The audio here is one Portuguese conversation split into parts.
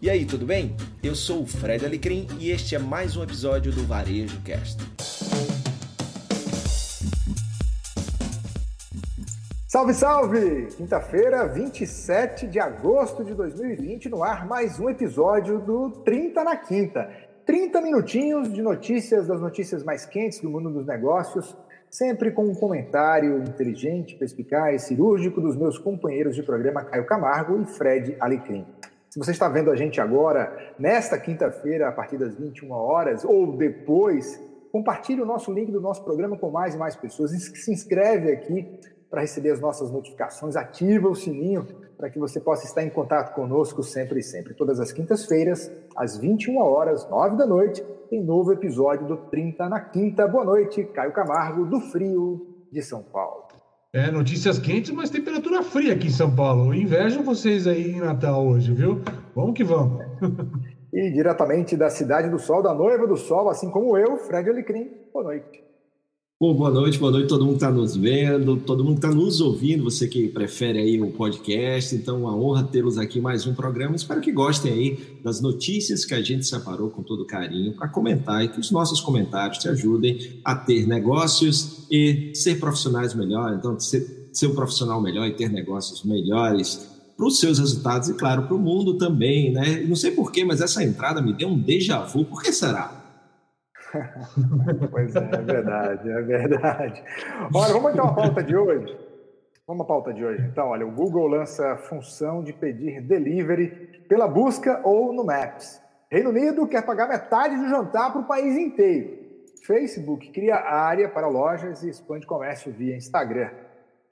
E aí, tudo bem? Eu sou o Fred Alecrim e este é mais um episódio do Varejo Cast. Salve, salve! Quinta-feira, 27 de agosto de 2020, no ar mais um episódio do 30 na Quinta. 30 minutinhos de notícias, das notícias mais quentes do mundo dos negócios, sempre com um comentário inteligente, perspicaz, cirúrgico dos meus companheiros de programa Caio Camargo e Fred Alecrim. Se você está vendo a gente agora, nesta quinta-feira, a partir das 21 horas, ou depois, compartilhe o nosso link do nosso programa com mais e mais pessoas. Se inscreve aqui para receber as nossas notificações, ativa o sininho para que você possa estar em contato conosco sempre e sempre. Todas as quintas-feiras, às 21 horas, 9 da noite, tem novo episódio do 30 na Quinta. Boa noite, Caio Camargo, do Frio de São Paulo. É, notícias quentes, mas temperatura fria aqui em São Paulo. Invejo vocês aí em Natal hoje, viu? Vamos que vamos. e diretamente da Cidade do Sol, da Noiva do Sol, assim como eu, Fred Alecrim. Boa noite. Bom, boa noite, boa noite todo mundo que está nos vendo, todo mundo que está nos ouvindo, você que prefere aí o podcast, então uma honra tê-los aqui mais um programa, espero que gostem aí das notícias que a gente separou com todo carinho para comentar e que os nossos comentários te ajudem a ter negócios e ser profissionais melhores, então ser, ser um profissional melhor e ter negócios melhores para os seus resultados e claro, para o mundo também, né? Não sei porquê, mas essa entrada me deu um déjà vu, por que será? pois é, é verdade, é verdade. Olha, vamos então à pauta de hoje. Vamos à pauta de hoje. Então, olha, o Google lança a função de pedir delivery pela busca ou no Maps. Reino Unido quer pagar metade do jantar para o país inteiro. Facebook cria área para lojas e expande comércio via Instagram.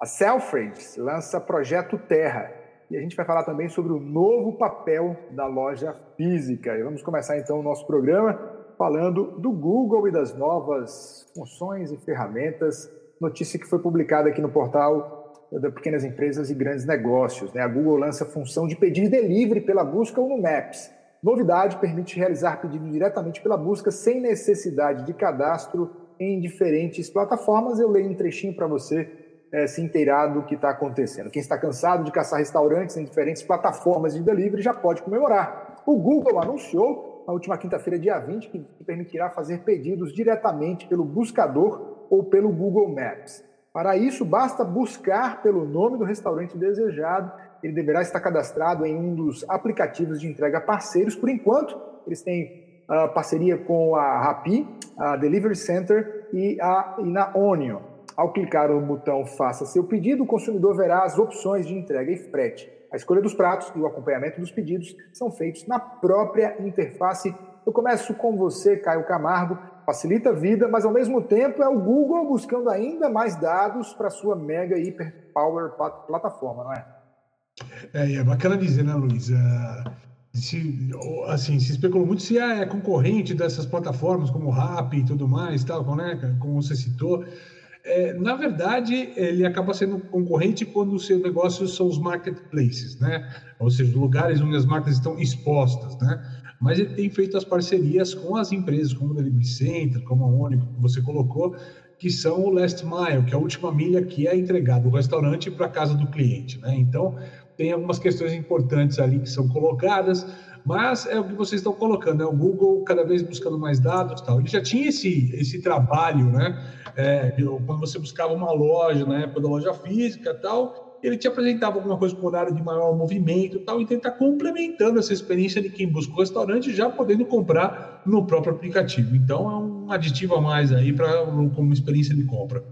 A Selfridges lança projeto Terra. E a gente vai falar também sobre o novo papel da loja física. E vamos começar então o nosso programa falando do Google e das novas funções e ferramentas. Notícia que foi publicada aqui no portal da Pequenas Empresas e Grandes Negócios. Né? A Google lança a função de pedir delivery pela busca ou no Maps. Novidade permite realizar pedido diretamente pela busca sem necessidade de cadastro em diferentes plataformas. Eu leio um trechinho para você é, se inteirar do que está acontecendo. Quem está cansado de caçar restaurantes em diferentes plataformas de delivery já pode comemorar. O Google anunciou na última quinta-feira, dia 20, que permitirá fazer pedidos diretamente pelo buscador ou pelo Google Maps. Para isso, basta buscar pelo nome do restaurante desejado. Ele deverá estar cadastrado em um dos aplicativos de entrega parceiros. Por enquanto, eles têm uh, parceria com a Rappi, a Delivery Center e, a, e na Onion. Ao clicar no botão Faça seu pedido, o consumidor verá as opções de entrega e frete. A escolha dos pratos e o acompanhamento dos pedidos são feitos na própria interface. Eu começo com você, Caio Camargo. Facilita a vida, mas ao mesmo tempo é o Google buscando ainda mais dados para sua mega hiper power plataforma, não é? É, é bacana dizer, né, Luiz? Uh, se, assim, se especulou muito se é concorrente dessas plataformas como o Rappi e tudo mais, tal, né, como você citou. É, na verdade, ele acaba sendo concorrente quando o seu negócio são os marketplaces, né? Ou seja, lugares onde as marcas estão expostas, né? Mas ele tem feito as parcerias com as empresas, como o Delivery Center, como a Ônibus, que você colocou, que são o last mile, que é a última milha que é entregada do restaurante para a casa do cliente, né? Então, tem algumas questões importantes ali que são colocadas, mas é o que vocês estão colocando, né? o Google cada vez buscando mais dados tal. Ele já tinha esse, esse trabalho, né? É, quando você buscava uma loja, na época da loja física tal, ele te apresentava alguma coisa com horário de maior movimento tal, e tentar complementando essa experiência de quem busca o restaurante já podendo comprar no próprio aplicativo. Então é um aditivo a mais aí para como experiência de compra.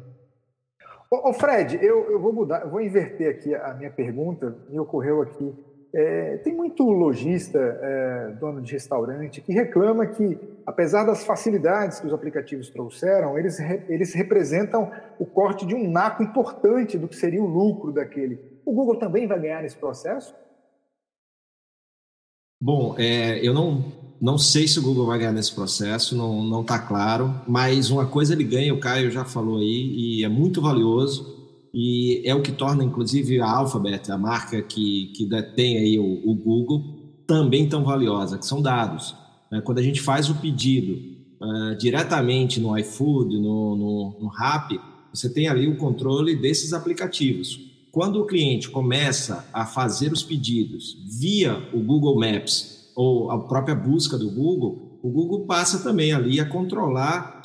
Ô, Fred, eu, eu vou mudar, eu vou inverter aqui a minha pergunta. Me ocorreu aqui é, tem muito lojista, é, dono de restaurante, que reclama que, apesar das facilidades que os aplicativos trouxeram, eles, eles representam o corte de um naco importante do que seria o lucro daquele. O Google também vai ganhar nesse processo? Bom, é, eu não, não sei se o Google vai ganhar nesse processo, não está claro, mas uma coisa ele ganha, o Caio já falou aí, e é muito valioso, e é o que torna, inclusive, a Alphabet, a marca que, que detém aí o, o Google, também tão valiosa, que são dados. Né? Quando a gente faz o pedido uh, diretamente no iFood, no, no, no Rappi, você tem ali o controle desses aplicativos. Quando o cliente começa a fazer os pedidos via o Google Maps ou a própria busca do Google, o Google passa também ali a controlar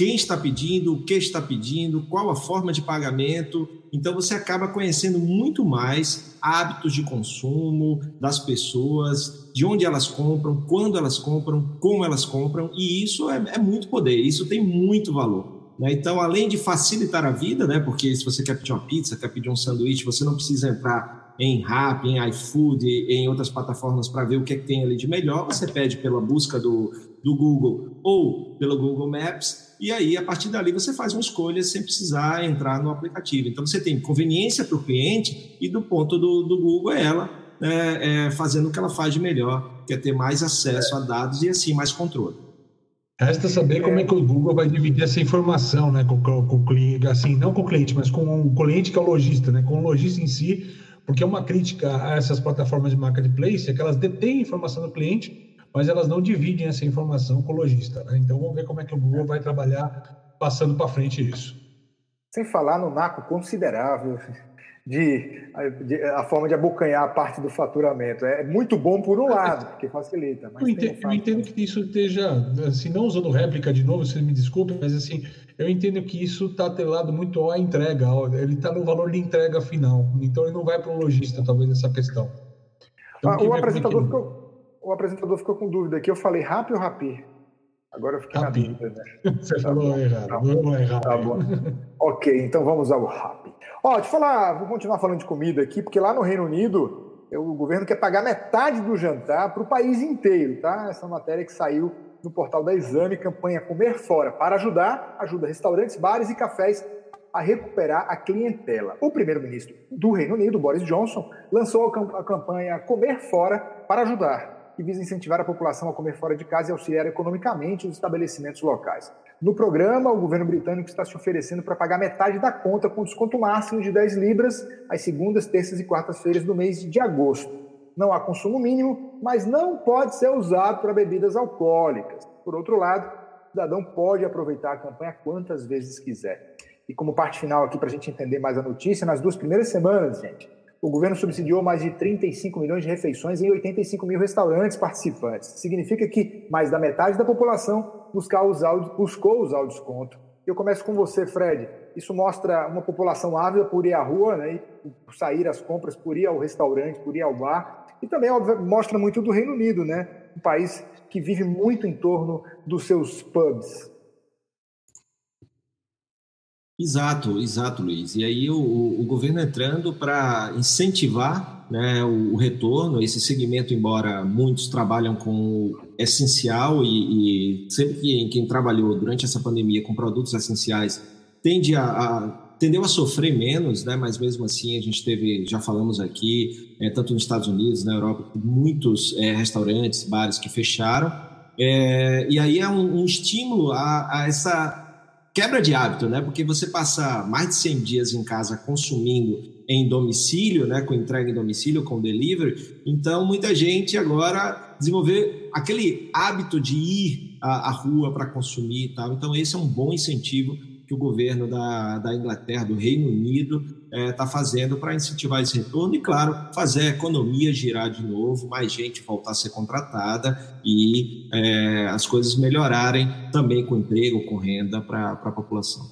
quem está pedindo, o que está pedindo, qual a forma de pagamento. Então você acaba conhecendo muito mais hábitos de consumo das pessoas, de onde elas compram, quando elas compram, como elas compram, e isso é, é muito poder, isso tem muito valor. Né? Então, além de facilitar a vida, né? porque se você quer pedir uma pizza, quer pedir um sanduíche, você não precisa entrar em Rappi, em iFood, em outras plataformas para ver o que, é que tem ali de melhor, você pede pela busca do, do Google ou pelo Google Maps e aí, a partir dali, você faz uma escolha sem precisar entrar no aplicativo. Então, você tem conveniência para o cliente e do ponto do, do Google é ela é, é, fazendo o que ela faz de melhor, que é ter mais acesso a dados e, assim, mais controle. Resta saber como é que o Google vai dividir essa informação, né, com, com, com o cliente, assim, não com o cliente, mas com o cliente que é o lojista, né, com o lojista em si, porque é uma crítica a essas plataformas de marketplace é que elas detêm informação do cliente mas elas não dividem essa informação com o lojista. Né? Então vamos ver como é que o Google vai trabalhar passando para frente isso. Sem falar no naco considerável de, de, a forma de abocanhar a parte do faturamento. É muito bom por um lado, porque facilita. eu, entendo, um eu entendo que isso esteja, assim, não usando réplica de novo, vocês me desculpem, mas assim, eu entendo que isso está atrelado muito à entrega, ele está no valor de entrega final, então ele não vai para o lojista, talvez, nessa questão. Então, ah, o apresentador ficou o apresentador ficou com dúvida aqui. Eu falei rap ou rapi? Agora eu fiquei rapi. na dúvida. Né? Você tá falou bom, errado. Tá bom, errado. Tá bom. ok, então vamos ao rap. Ó, deixa eu falar, vou continuar falando de comida aqui, porque lá no Reino Unido o governo quer pagar metade do jantar para o país inteiro, tá? Essa matéria que saiu no portal da Exame, campanha Comer Fora, para ajudar, ajuda restaurantes, bares e cafés a recuperar a clientela. O primeiro-ministro do Reino Unido, Boris Johnson, lançou a campanha Comer Fora para ajudar que visa incentivar a população a comer fora de casa e auxiliar economicamente os estabelecimentos locais. No programa, o governo britânico está se oferecendo para pagar metade da conta com desconto máximo de 10 libras às segundas, terças e quartas-feiras do mês de agosto. Não há consumo mínimo, mas não pode ser usado para bebidas alcoólicas. Por outro lado, o cidadão pode aproveitar a campanha quantas vezes quiser. E como parte final aqui, para a gente entender mais a notícia, nas duas primeiras semanas, gente, o governo subsidiou mais de 35 milhões de refeições em 85 mil restaurantes participantes. Significa que mais da metade da população usar o, buscou usar o desconto. Eu começo com você, Fred. Isso mostra uma população ávida por ir à rua, né, por sair às compras, por ir ao restaurante, por ir ao bar. E também óbvio, mostra muito do Reino Unido, né, um país que vive muito em torno dos seus pubs. Exato, exato, Luiz. E aí o, o governo entrando para incentivar né, o, o, retorno, esse segmento, embora muitos trabalham com o essencial e, e sempre que quem trabalhou durante essa pandemia com produtos essenciais tende a, a tendeu a sofrer menos, né? Mas mesmo assim a gente teve, já falamos aqui, é, tanto nos Estados Unidos, na Europa, muitos é, restaurantes, bares que fecharam. É, e aí é um, um estímulo a, a essa quebra de hábito, né? Porque você passa mais de 100 dias em casa consumindo em domicílio, né? Com entrega em domicílio, com delivery. Então, muita gente agora desenvolver aquele hábito de ir à, à rua para consumir e tal. Então, esse é um bom incentivo que o governo da, da Inglaterra, do Reino Unido, está é, tá fazendo para incentivar esse retorno e, claro, fazer a economia girar de novo, mais gente voltar a ser contratada e é, as coisas melhorarem também com emprego, com renda para a população.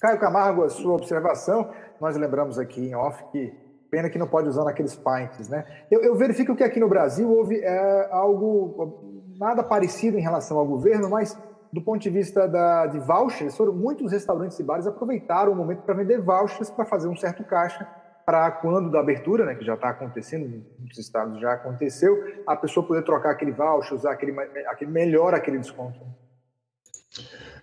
Caio Camargo, a sua observação, nós lembramos aqui em off que pena que não pode usar naqueles pints, né? Eu, eu verifico que aqui no Brasil houve é, algo nada parecido em relação ao governo, mas do ponto de vista da, de vouchers, foram muitos restaurantes e bares aproveitaram o momento para vender vouchers para fazer um certo caixa para quando da abertura, né, que já está acontecendo, em muitos estados já aconteceu, a pessoa poder trocar aquele voucher, usar aquele, aquele melhor aquele desconto.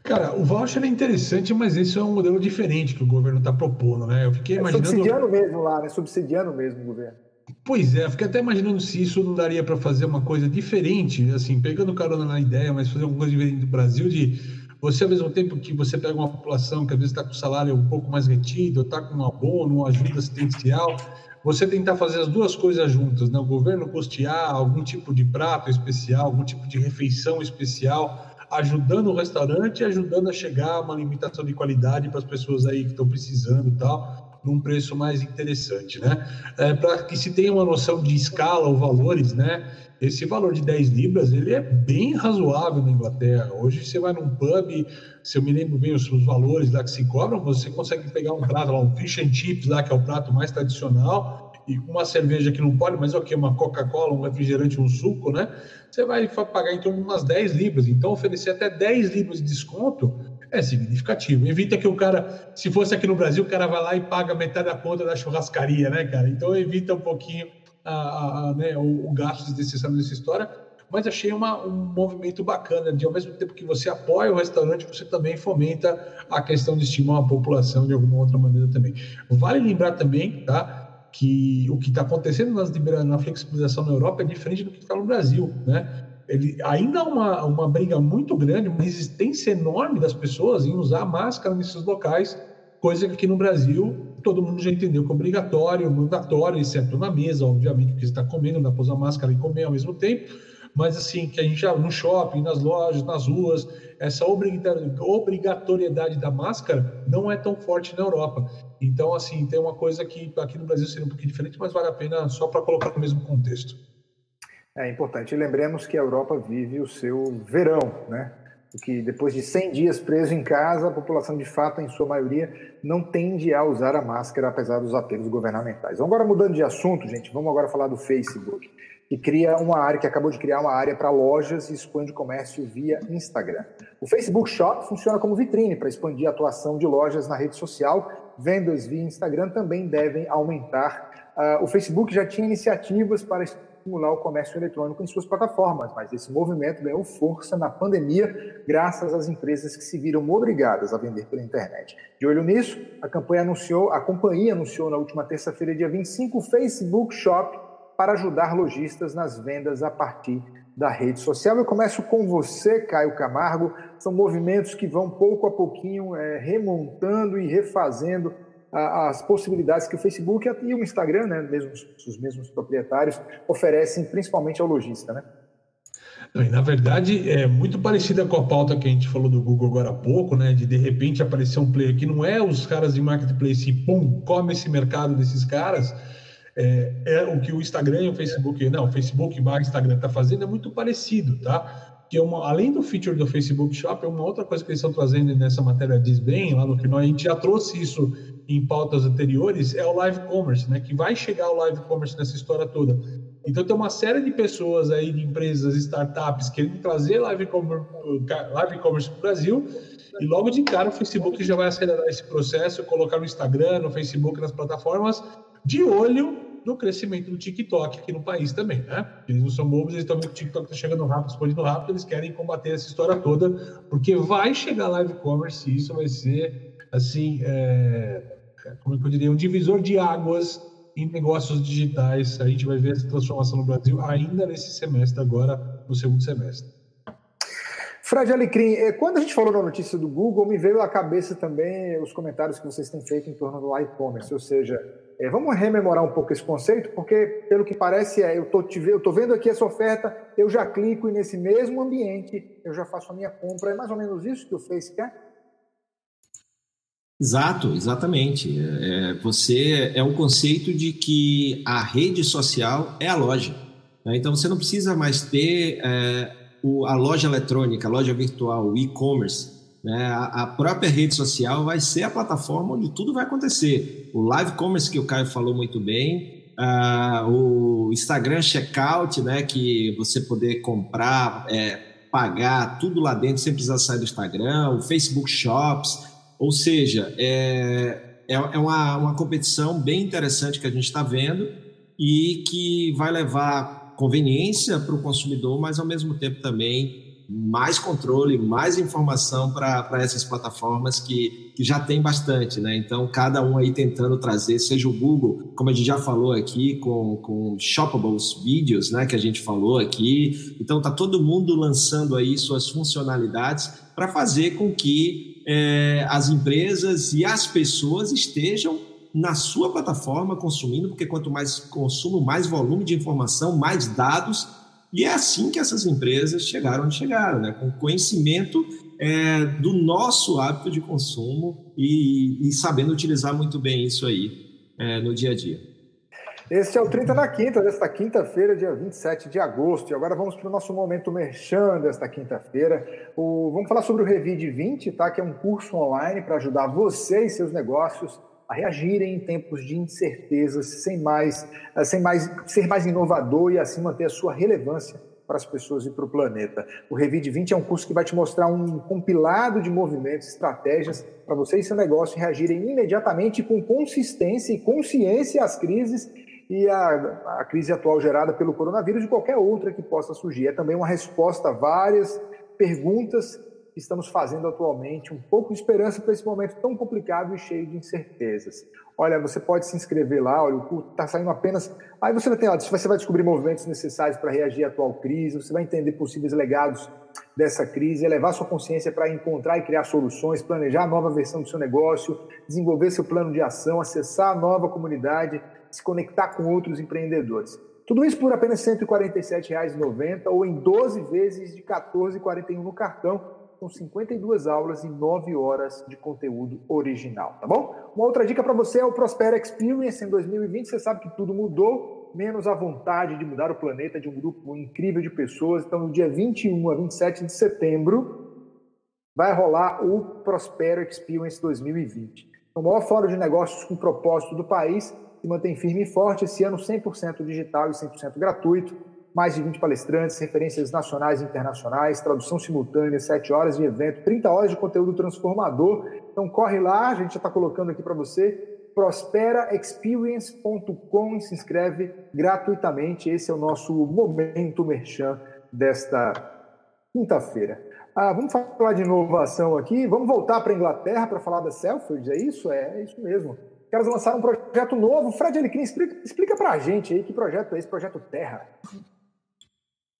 Cara, o voucher é interessante, mas esse é um modelo diferente que o governo está propondo, né? Eu fiquei é imaginando. Subsidiando mesmo lá, né? Subsidiando mesmo o governo. Pois é, fiquei até imaginando se isso não daria para fazer uma coisa diferente, assim, pegando carona na ideia, mas fazer alguma coisa diferente do Brasil, de você, ao mesmo tempo que você pega uma população que às vezes está com salário um pouco mais retido, está com um abono, uma ajuda assistencial, você tentar fazer as duas coisas juntas, né? O governo custear algum tipo de prato especial, algum tipo de refeição especial, ajudando o restaurante e ajudando a chegar a uma limitação de qualidade para as pessoas aí que estão precisando e tal num preço mais interessante, né? É, Para que se tenha uma noção de escala ou valores, né? Esse valor de 10 libras, ele é bem razoável na Inglaterra. Hoje você vai num pub, se eu me lembro bem os, os valores lá que se cobram, você consegue pegar um prato lá, um fish and chips lá, que é o prato mais tradicional, e uma cerveja que não pode, mas ok, uma Coca-Cola, um refrigerante, um suco, né? Você vai pagar em torno de umas 10 libras. Então, oferecer até 10 libras de desconto é significativo. Evita que o cara, se fosse aqui no Brasil, o cara vai lá e paga metade da conta da churrascaria, né, cara? Então evita um pouquinho a, a, né, o, o gasto desnecessário dessa história. Mas achei uma, um movimento bacana de, ao mesmo tempo que você apoia o restaurante, você também fomenta a questão de estimular a população de alguma outra maneira também. Vale lembrar também, tá? Que o que está acontecendo nas, na flexibilização na Europa é diferente do que está no Brasil, né? Ele, ainda há uma, uma briga muito grande, uma resistência enorme das pessoas em usar máscara nesses locais, coisa que aqui no Brasil todo mundo já entendeu que é obrigatório, mandatório, exceto na mesa, obviamente, porque você está comendo, dá para usar máscara e comer ao mesmo tempo, mas assim, que a gente já no shopping, nas lojas, nas ruas, essa obrigatoriedade da máscara não é tão forte na Europa. Então, assim, tem uma coisa que aqui no Brasil seria um pouquinho diferente, mas vale a pena só para colocar no mesmo contexto. É importante. Lembremos que a Europa vive o seu verão, né? que depois de 100 dias preso em casa, a população de fato, em sua maioria, não tende a usar a máscara, apesar dos apelos governamentais. Vamos agora mudando de assunto, gente, vamos agora falar do Facebook, que cria uma área, que acabou de criar uma área para lojas e expande o comércio via Instagram. O Facebook Shop funciona como vitrine para expandir a atuação de lojas na rede social. Vendas via Instagram também devem aumentar. Uh, o Facebook já tinha iniciativas para estimular o comércio eletrônico em suas plataformas, mas esse movimento ganhou força na pandemia, graças às empresas que se viram obrigadas a vender pela internet. De olho nisso, a campanha anunciou, a companhia anunciou na última terça-feira, dia 25, o Facebook Shop para ajudar lojistas nas vendas a partir da rede social. Eu começo com você, Caio Camargo. São movimentos que vão pouco a pouquinho é, remontando e refazendo as possibilidades que o Facebook e o Instagram, né, mesmo os mesmos proprietários, oferecem principalmente ao lojista, né? Na verdade, é muito parecida com a pauta que a gente falou do Google agora há pouco, né? De de repente aparecer um player que não é os caras de marketplace e pum, come esse mercado desses caras. É, é o que o Instagram e o Facebook, não, o Facebook o Instagram está fazendo é muito parecido, tá? que é uma, além do feature do Facebook Shop, é uma outra coisa que eles estão trazendo nessa matéria diz bem, lá no final, a gente já trouxe isso em pautas anteriores, é o live commerce, né? Que vai chegar o live commerce nessa história toda. Então tem uma série de pessoas aí, de empresas, startups, querendo trazer live commerce, live commerce para o Brasil, e logo de cara o Facebook já vai acelerar esse processo, colocar no Instagram, no Facebook, nas plataformas, de olho no crescimento do TikTok aqui no país também, né? Eles não são bobos, eles estão vendo que o TikTok está chegando rápido, explodindo rápido, eles querem combater essa história toda, porque vai chegar live commerce e isso vai ser, assim, é, como é eu diria, um divisor de águas em negócios digitais. A gente vai ver essa transformação no Brasil ainda nesse semestre, agora no segundo semestre. Fred Alecrim, eh, quando a gente falou da notícia do Google, me veio à cabeça também os comentários que vocês têm feito em torno do e-commerce, ou seja, é, vamos rememorar um pouco esse conceito, porque pelo que parece é, eu tô vendo aqui essa oferta, eu já clico e nesse mesmo ambiente eu já faço a minha compra. É mais ou menos isso que o Face quer? Exato, exatamente. É, você é o conceito de que a rede social é a loja. Né? Então você não precisa mais ter é, o, a loja eletrônica, a loja virtual, o e-commerce. Né? A, a, própria rede social vai ser a plataforma onde tudo vai acontecer. O live commerce que o Caio falou muito bem, uh, o Instagram checkout, né? que você poder comprar, é, pagar tudo lá dentro sem precisar sair do Instagram, o Facebook Shops ou seja, é, é, é uma, uma competição bem interessante que a gente está vendo e que vai levar conveniência para o consumidor, mas ao mesmo tempo também mais controle, mais informação para essas plataformas que, que já tem bastante, né? Então, cada um aí tentando trazer, seja o Google, como a gente já falou aqui, com, com Shoppables Vídeos, né? Que a gente falou aqui. Então, tá todo mundo lançando aí suas funcionalidades para fazer com que é, as empresas e as pessoas estejam na sua plataforma consumindo, porque quanto mais consumo, mais volume de informação, mais dados, e é assim que essas empresas chegaram onde chegaram, né? com conhecimento é, do nosso hábito de consumo e, e sabendo utilizar muito bem isso aí é, no dia a dia. Este é o 30 na quinta, desta quinta-feira, dia 27 de agosto. E agora vamos para o nosso momento merchan desta quinta-feira. Vamos falar sobre o Revide 20, tá? que é um curso online para ajudar você e seus negócios a reagirem em tempos de incertezas, sem mais, eh, sem mais ser mais inovador e assim manter a sua relevância para as pessoas e para o planeta. O Revide 20 é um curso que vai te mostrar um compilado de movimentos, estratégias para você e seu negócio reagirem imediatamente com consistência e consciência às crises e a, a crise atual gerada pelo coronavírus e qualquer outra que possa surgir. É também uma resposta a várias perguntas que estamos fazendo atualmente, um pouco de esperança para esse momento tão complicado e cheio de incertezas. Olha, você pode se inscrever lá, olha, o curso está saindo apenas. Aí você vai ter você vai descobrir movimentos necessários para reagir à atual crise, você vai entender possíveis legados dessa crise, elevar sua consciência para encontrar e criar soluções, planejar a nova versão do seu negócio, desenvolver seu plano de ação, acessar a nova comunidade, se conectar com outros empreendedores. Tudo isso por apenas R$ 147,90 ou em 12 vezes de R$ 14,41 no cartão, com 52 aulas e 9 horas de conteúdo original, tá bom? Uma outra dica para você é o Prosper Experience em 2020. Você sabe que tudo mudou, menos a vontade de mudar o planeta de um grupo incrível de pessoas. Então, no dia 21 a 27 de setembro, vai rolar o Prosper Experience 2020. É o maior fórum de negócios com propósito do país se mantém firme e forte esse ano 100% digital e 100% gratuito. Mais de 20 palestrantes, referências nacionais e internacionais, tradução simultânea, 7 horas de evento, 30 horas de conteúdo transformador. Então corre lá, a gente já está colocando aqui para você, prosperaexperience.com e se inscreve gratuitamente. Esse é o nosso momento merchan desta quinta-feira. Ah, vamos falar de inovação aqui. Vamos voltar para a Inglaterra para falar da Selfridge, é isso? É, é isso mesmo caras lançaram um projeto novo. Fred Alecrim, explica, explica para a gente aí que projeto é esse, Projeto Terra.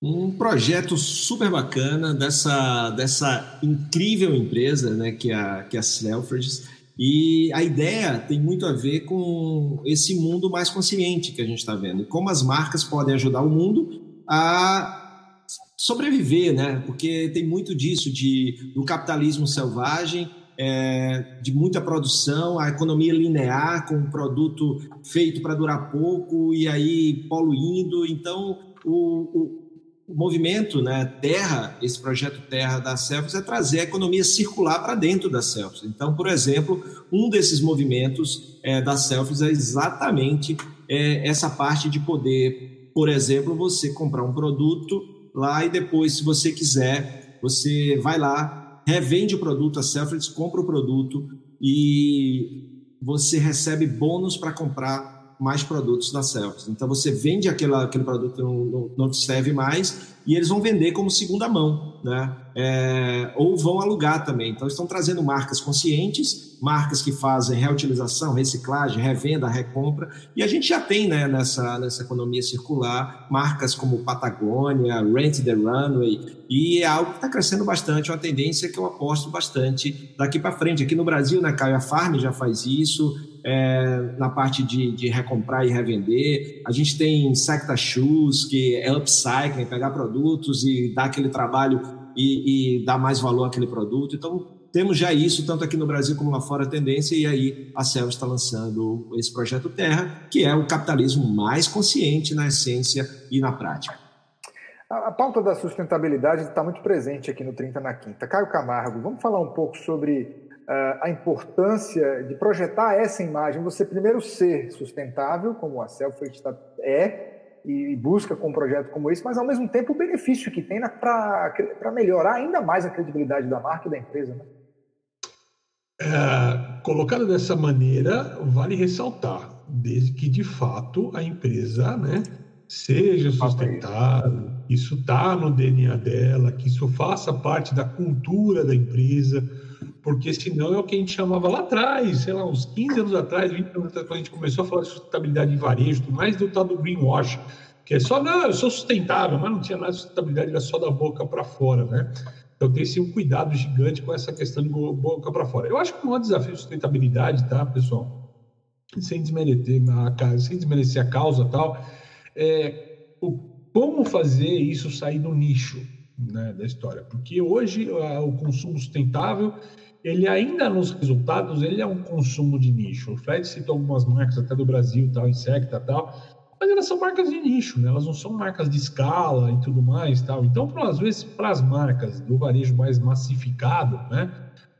Um projeto super bacana dessa, dessa incrível empresa né, que é a, que é a Selfridges. E a ideia tem muito a ver com esse mundo mais consciente que a gente está vendo. Como as marcas podem ajudar o mundo a sobreviver, né? Porque tem muito disso de, do capitalismo selvagem é, de muita produção, a economia linear, com um produto feito para durar pouco e aí poluindo. Então, o, o, o, movimento né, Terra, esse projeto Terra da Celsius, é trazer a economia circular para dentro da Celsius. Então, por exemplo, um desses movimentos é, da Celsius é exatamente é, essa parte de poder, por exemplo, você comprar um produto lá e depois, se você quiser, você vai lá, revende o produto, a Selfridges compra o produto e você recebe bônus para comprar mais produtos da Selfridges. Então você vende aquela, aquele produto que não, não, te serve mais e eles vão vender como segunda mão, né? É, ou vão alugar também. Então estão trazendo marcas conscientes marcas que fazem reutilização, reciclagem, revenda, recompra. E a gente já tem né, nessa, nessa economia circular marcas como Patagônia, Rent the Runway, e é algo que está crescendo bastante, uma tendência que eu aposto bastante daqui para frente. Aqui no Brasil, né, Caio, a Farm já faz isso, é, na parte de, de, recomprar e revender. A gente tem Secta Shoes, que é upcycling, pegar produtos e dar aquele trabalho e, e dar mais valor àquele produto. Então, temos já isso, tanto aqui no Brasil como lá fora, a tendência, e aí a Celso está lançando esse projeto Terra, que é o capitalismo mais consciente na essência e na prática. A, pauta da sustentabilidade está muito presente aqui no 30 na Quinta. Caio Camargo, vamos falar um pouco sobre a importância de projetar essa imagem, você primeiro ser sustentável, como a Selfridge é, e busca com um projeto como esse, mas ao mesmo tempo o benefício que tem para melhorar ainda mais a credibilidade da marca e da empresa. Né? É, colocado dessa maneira, vale ressaltar, desde que de fato a empresa né, seja sustentável, isso está no DNA dela, que isso faça parte da cultura da empresa, porque senão é o que a gente chamava lá atrás, sei lá, uns 15 anos atrás, 20 anos atrás, quando a gente começou a falar de sustentabilidade em varejo, mais do tal do greenwash, que é só, não, eu sou sustentável, mas não tinha nada de sustentabilidade, era só da boca para fora, né? Então tem sim um cuidado gigante com essa questão de boca para fora. Eu acho que o maior desafio de sustentabilidade, tá, pessoal? Sem desmerecer a, sem desmerecer a causa tal, é o, como fazer isso sair do nicho, né, da história, porque hoje o consumo sustentável ele ainda nos resultados ele é um consumo de nicho. O Fred citou algumas marcas até do Brasil, tal, Insecta, tal, mas elas são marcas de nicho, né? Elas não são marcas de escala e tudo mais, tal. Então, às vezes, para as marcas do varejo mais massificado, né?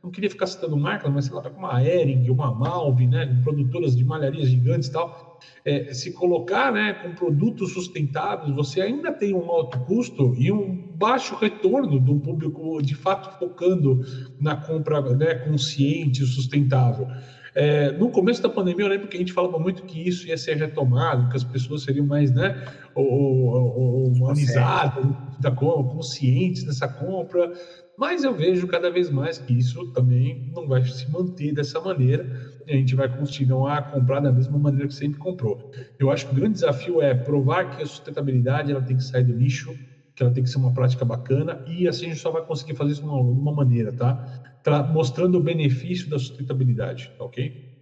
Não queria ficar citando marcas, mas sei lá, uma Ering, uma Malve, né? Produtoras de malharias gigantes tal é, se colocar né, com produtos sustentáveis, você ainda tem um alto custo e um baixo retorno do público de fato focando na compra né, consciente, sustentável. É, no começo da pandemia, eu lembro que a gente falava muito que isso ia ser retomado, que as pessoas seriam mais né, humanizadas, da conscientes dessa compra, mas eu vejo cada vez mais que isso também não vai se manter dessa maneira a gente vai continuar a comprar da mesma maneira que sempre comprou. Eu acho que o grande desafio é provar que a sustentabilidade ela tem que sair do nicho, que ela tem que ser uma prática bacana e assim a gente só vai conseguir fazer isso de uma, de uma maneira, tá? Tra mostrando o benefício da sustentabilidade, tá ok?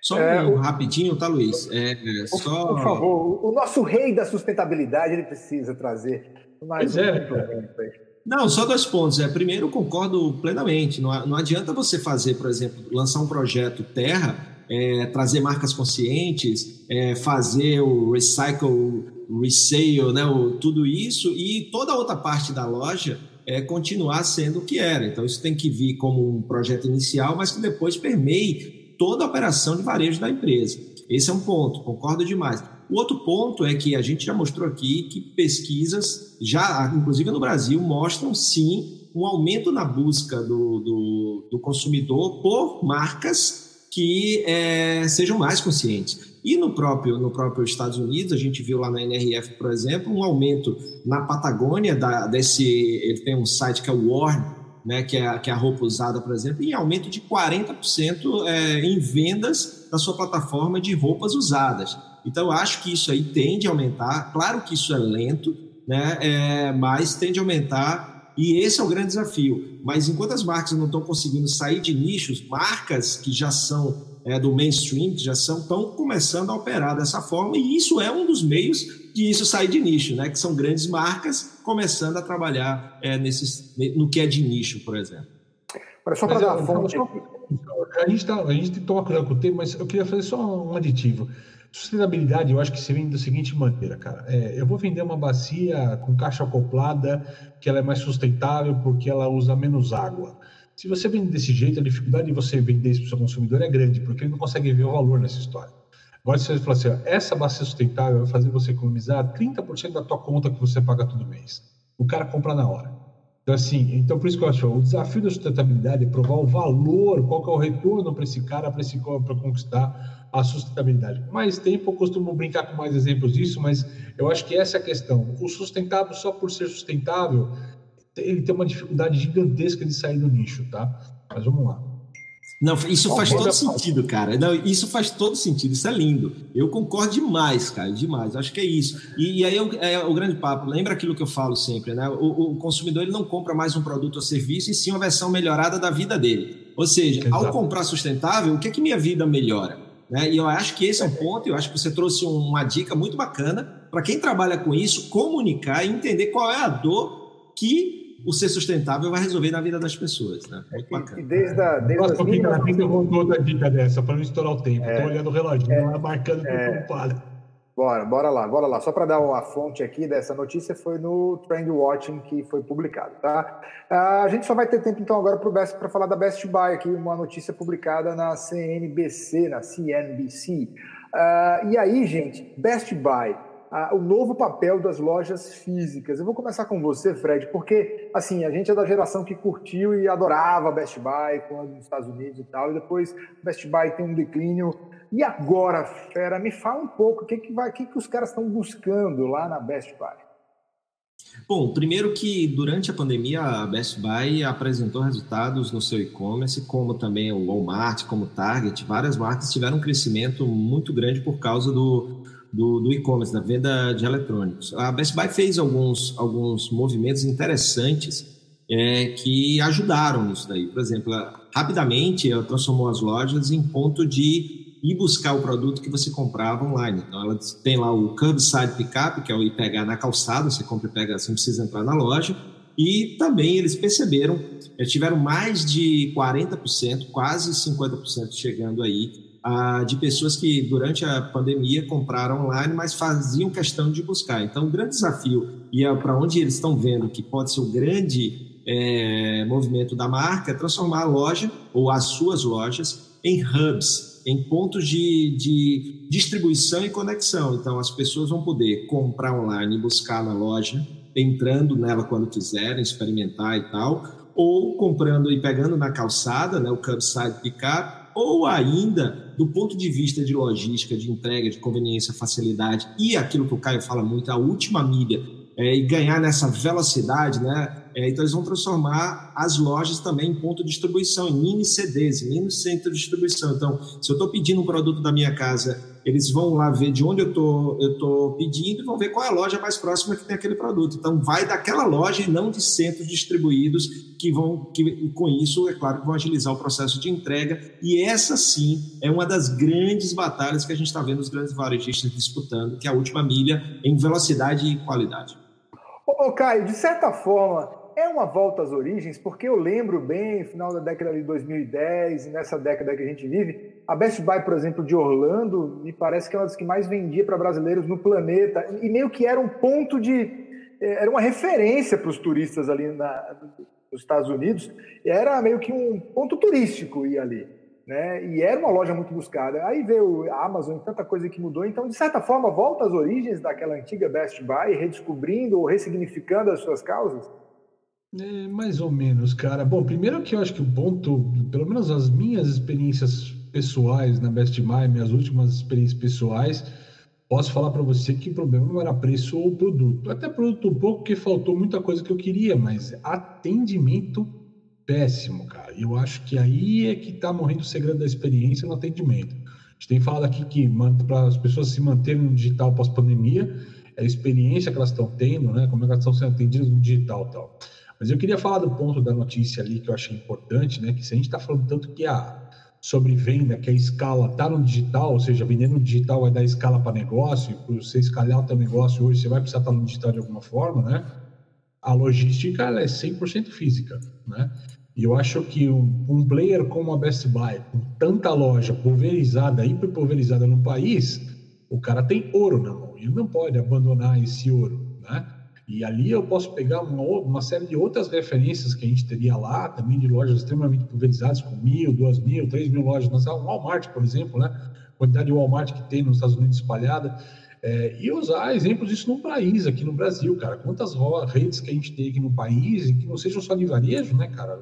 Só é, um o... rapidinho, tá, Luiz? É, é, só... Por favor, o nosso rei da sustentabilidade ele precisa trazer mais pois um é. Não, só dois pontos. É, primeiro, concordo plenamente. Não, não adianta você fazer, por exemplo, lançar um projeto Terra, é, trazer marcas conscientes, é, fazer o recycle, resale, né, o, tudo isso, e toda a outra parte da loja é, continuar sendo o que era. Então, isso tem que vir como um projeto inicial, mas que depois permeie toda a operação de varejo da empresa. Esse é um ponto, concordo demais. O outro ponto é que a gente já mostrou aqui que pesquisas, já inclusive no Brasil, mostram sim um aumento na busca do, do, do consumidor por marcas que é, sejam mais conscientes. E no próprio, no próprio Estados Unidos, a gente viu lá na NRF, por exemplo, um aumento na Patagônia, da, desse, ele tem um site que é o Warn, né, que, é, que é a roupa usada, por exemplo, em aumento de 40% é, em vendas da sua plataforma de roupas usadas. Então, eu acho que isso aí tende a aumentar. Claro que isso é lento, né? É, mas tende a aumentar. E esse é o grande desafio. Mas enquanto as marcas não estão conseguindo sair de nichos, marcas que já são é, do mainstream, que já são, estão começando a operar dessa forma. E isso é um dos meios de isso sair de nicho, né? Que são grandes marcas começando a trabalhar é, nesses, no que é de nicho, por exemplo. Só para dar a fonte. A gente, tá, a gente tem que tomar cuidado com o tempo, mas eu queria fazer só um aditivo. Sustentabilidade, eu acho que se vende da seguinte maneira, cara. É, eu vou vender uma bacia com caixa acoplada, que ela é mais sustentável porque ela usa menos água. Se você vende desse jeito, a dificuldade de você vender isso para o seu consumidor é grande, porque ele não consegue ver o valor nessa história. Agora, se você falar assim, ó, essa bacia sustentável vai fazer você economizar 30% da tua conta que você paga todo mês. O cara compra na hora. Então, assim, então por isso que eu acho, o desafio da sustentabilidade é provar o valor, qual que é o retorno para esse cara, para conquistar a sustentabilidade. Mais tempo eu costumo brincar com mais exemplos disso, mas eu acho que essa é a questão. O sustentável, só por ser sustentável, ele tem uma dificuldade gigantesca de sair do nicho, tá? Mas vamos lá. Não, isso faz todo sentido, cara. Não, isso faz todo sentido, isso é lindo. Eu concordo demais, cara, demais. Acho que é isso. E, e aí é, é o grande papo. Lembra aquilo que eu falo sempre, né? O, o, consumidor ele não compra mais um produto ou serviço, e sim uma versão melhorada da vida dele. Ou seja, Exato. ao comprar sustentável, o que é que minha vida melhora? Né? E eu acho que esse é um ponto, eu acho que você trouxe uma dica muito bacana para quem trabalha com isso, comunicar e entender qual é a dor que o ser sustentável vai resolver na vida das pessoas. Né? Muito bacana. E, desde a, desde Nossa, as minhas... eu vou outra dica dessa, para não estourar o tempo. Estou é, olhando o relógio, é, marcando é, ocupado. Bora, bora lá, bora lá. Só para dar uma fonte aqui dessa notícia, foi no Trend Watching que foi publicado, tá? Ah, a gente só vai ter tempo então agora para falar da Best Buy aqui, uma notícia publicada na CNBC, na CNBC. Ah, e aí, gente, Best Buy, o novo papel das lojas físicas. Eu vou começar com você, Fred, porque assim a gente é da geração que curtiu e adorava Best Buy quando nos Estados Unidos e tal, e depois Best Buy tem um declínio e agora, Fera, me fala um pouco o que, que, vai, que, que os caras estão buscando lá na Best Buy. Bom, primeiro que durante a pandemia a Best Buy apresentou resultados no seu e-commerce, como também o Walmart, como Target, várias marcas tiveram um crescimento muito grande por causa do, do, do e-commerce, da venda de eletrônicos. A Best Buy fez alguns, alguns movimentos interessantes é, que ajudaram nisso daí. Por exemplo, rapidamente ela transformou as lojas em ponto de ir buscar o produto que você comprava online. Então, ela tem lá o curbside pickup, que é o ir pegar na calçada, você compra e pega, você não precisa entrar na loja. e também eles perceberam, eles tiveram mais de 40%, quase 50% chegando aí, de pessoas que durante a pandemia compraram online, mas faziam questão de buscar. Então, o grande desafio, e é para onde eles estão vendo que pode ser o grande é, movimento da marca, é transformar a loja ou as suas lojas em hubs, em pontos de, de distribuição e conexão. Então, as pessoas vão poder comprar online e buscar na loja, entrando nela quando quiserem, experimentar e tal, ou comprando e pegando na calçada, né, o curbside pickup, ou ainda do ponto de vista de logística, de entrega, de conveniência, facilidade e aquilo que o Caio fala muito, a última milha, é, e ganhar nessa velocidade, né? É, então, eles vão transformar as lojas também em ponto de distribuição, em mini CDs, em mini centro de distribuição. Então, se eu estou pedindo um produto da minha casa, eles vão lá ver de onde eu tô, estou pedindo e vão ver qual é a loja mais próxima que tem aquele produto. Então, vai daquela loja e não de centros distribuídos que vão, que com isso, é claro, vão agilizar o processo de entrega. E essa, sim, é uma das grandes batalhas que a gente está vendo os grandes varejistas disputando, que é a última milha em velocidade e qualidade. Ô, Caio, de certa forma, é uma volta às origens, porque eu lembro bem, final da década de 2010 e nessa década que a gente vive, a Best Buy, por exemplo, de Orlando, me parece que é uma das que mais vendia para brasileiros no planeta e meio que era um ponto de eh, era uma referência para os turistas ali na, nos Estados Unidos, era meio que um ponto turístico ir ali. Né? E era uma loja muito buscada. Aí veio a Amazon tanta coisa que mudou. Então, de certa forma, volta às origens daquela antiga Best Buy, redescobrindo ou ressignificando as suas causas. É, mais ou menos, cara. Bom, primeiro que eu acho que o ponto, pelo menos as minhas experiências pessoais na Best Buy, minhas últimas experiências pessoais, posso falar para você que o problema não era preço ou produto. Até produto um pouco, porque faltou muita coisa que eu queria, mas atendimento péssimo, cara. E eu acho que aí é que está morrendo o segredo da experiência no atendimento. A gente tem falado aqui que para as pessoas se manterem no digital pós-pandemia, é a experiência que elas estão tendo, né? Como é que elas estão sendo atendidas no digital e tal. Mas eu queria falar do ponto da notícia ali que eu achei importante, né? Que se a gente está falando tanto que a sobre venda, que a escala está no digital, ou seja, vendendo no digital vai dar escala para negócio, para você escalar o seu negócio hoje, você vai precisar estar tá no digital de alguma forma, né? A logística ela é 100% física, né? E eu acho que um, um, player como a Best Buy, com tanta loja pulverizada, hiper pulverizada no país, o cara tem ouro na mão, ele não pode abandonar esse ouro, né? E ali eu posso pegar uma, uma, série de outras referências que a gente teria lá, também de lojas extremamente pulverizadas, com mil, duas mil, três mil lojas. Nós, Walmart, por exemplo, né? A quantidade de Walmart que tem nos Estados Unidos espalhada. É, e usar exemplos disso no país, aqui no Brasil, cara. Quantas redes que a gente tem aqui no país e que não sejam só de varejo, né, cara?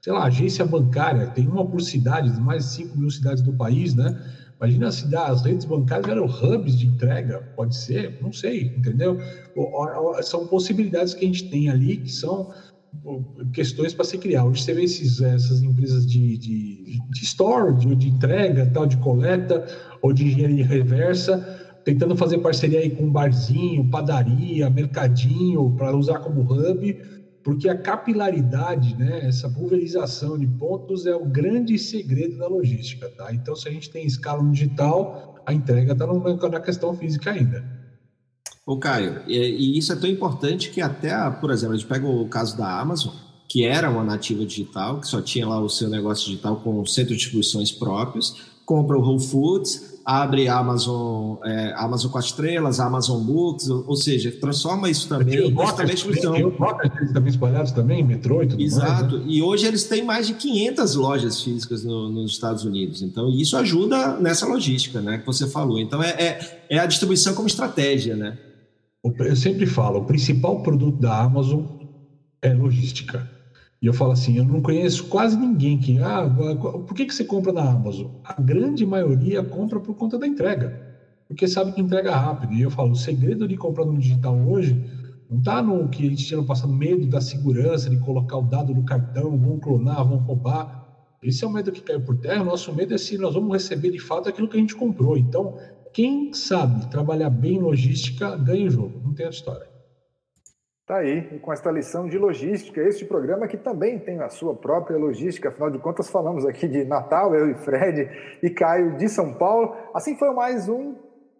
Sei lá, agência bancária, tem uma por cidade, mais de 5 mil cidades do país, né? Imagina se dá, as redes bancárias eram hubs de entrega, pode ser, não sei, entendeu? São possibilidades que a gente tem ali que são questões para se criar. Hoje você vê esses, essas empresas de, de, de store, de, entrega, tal, de coleta ou de engenharia reversa, tentando fazer parceria aí com barzinho, padaria, mercadinho, para usar como hub porque a capilaridade, né, essa pulverização de pontos é o grande segredo da logística, tá? Então, se a gente tem escala no digital, a entrega está na questão física ainda. Ô, Caio, e, isso é tão importante que até, por exemplo, a gente pega o caso da Amazon, que era uma nativa digital, que só tinha lá o seu negócio digital com centro de distribuições próprios, compra o Whole Foods, abre Amazon, é, Amazon com estrelas, Amazon Books, ou, ou seja, transforma isso também em distribuição. Tem também espalhados também, metrô e tudo Exato. Mais, né? E hoje eles têm mais de 500 lojas físicas no, nos Estados Unidos. Então, isso ajuda nessa logística, né, que você falou. Então, é, é, é a distribuição como estratégia, né? Eu sempre falo, o principal produto da Amazon é logística. E eu falo assim, eu não conheço quase ninguém que, ah, por que, que você compra na Amazon? A grande maioria compra por conta da entrega, porque sabe que entrega rápido. E eu falo, o segredo de comprar no digital hoje não está no que a gente tinha no passado, medo da segurança, de colocar o dado no cartão, vão clonar, vão roubar. Esse é o medo que caiu por terra. Nosso medo é se nós vamos receber de fato aquilo que a gente comprou. Então, quem sabe trabalhar bem logística ganha o jogo. Não tem outra história. Tá aí, e com esta lição de logística, este programa que também tem a sua própria logística, afinal de contas falamos aqui de Natal, eu e Fred e Caio de São Paulo. Assim foi mais um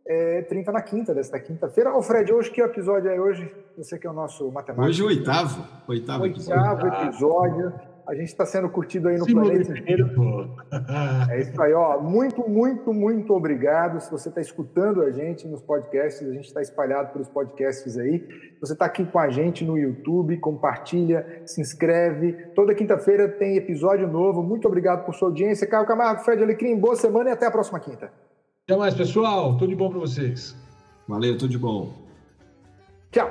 é, 30 na quinta, desta quinta-feira. Ô, Fred, hoje que episódio é hoje? Você que é o nosso matemático. Hoje o oitavo. Oitavo, oitavo episódio. episódio. A gente está sendo curtido aí no Sim, planeta inteiro. É isso aí, ó. Muito, muito, muito obrigado. Se você está escutando a gente nos podcasts, a gente está espalhado pelos podcasts aí. Se você está aqui com a gente no YouTube, compartilha, se inscreve. Toda quinta-feira tem episódio novo. Muito obrigado por sua audiência. Caio Camargo, Fred Alecrim, boa semana e até a próxima quinta. Até mais, pessoal. Tudo de bom para vocês. Valeu, tudo de bom. Tchau.